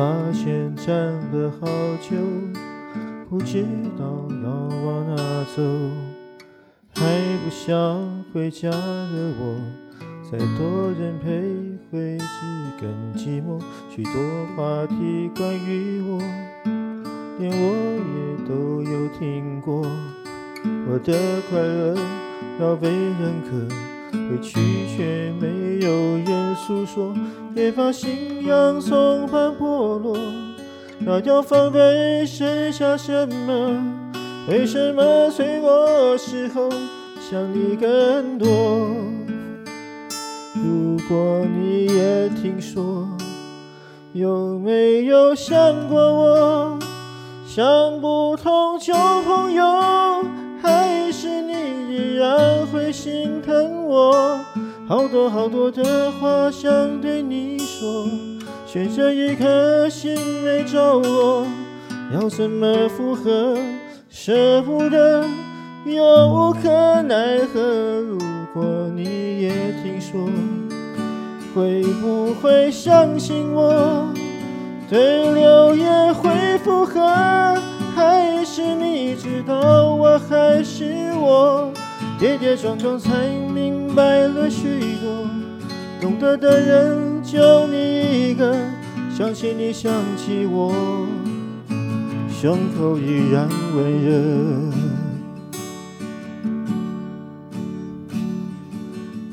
发现站了好久，不知道要往哪走，还不想回家的我，再多人陪会是更寂寞。许多话题关于我，连我也都有听过。我的快乐要被认可，委屈却诉说，也怕信仰松绑剥落。那要防备剩下什么？为什么脆弱时候想你更多？如果你也听说，有没有想过我？想不通旧朋友。还是你依然会心疼我，好多好多的话想对你说，悬着一颗心没着落，要怎么附和？舍不得又无可奈何。如果你也听说，会不会相信我？对流言会附和。还是你知道我，跌跌撞撞才明白了许多，懂得的人就你一个，想起你想起我，胸口依然温热，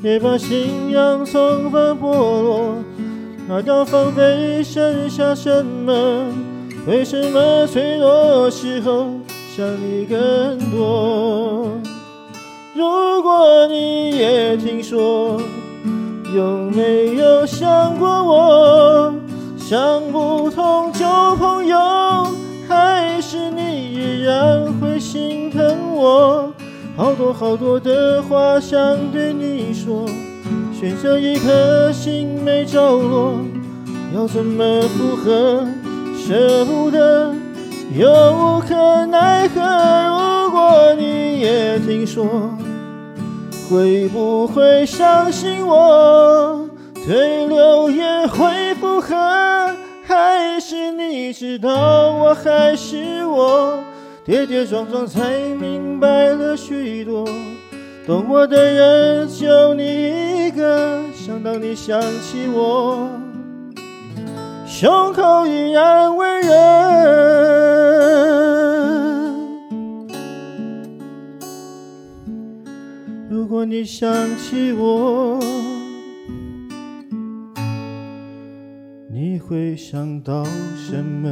也把信仰松绑剥落，那要防备剩下什么？为什么脆弱时候想你更多？你也听说，有没有想过我？想不通旧朋友，还是你依然会心疼我？好多好多的话想对你说，悬着一颗心没着落，要怎么附和？舍不得，又无可奈何。如果你也听说，会不会相信我？对流也会附和，还是你知道我还是我？跌跌撞撞才明白了许多，懂我的人就你一个，想到你想起我。胸口依然温热。如果你想起我你会想到什么？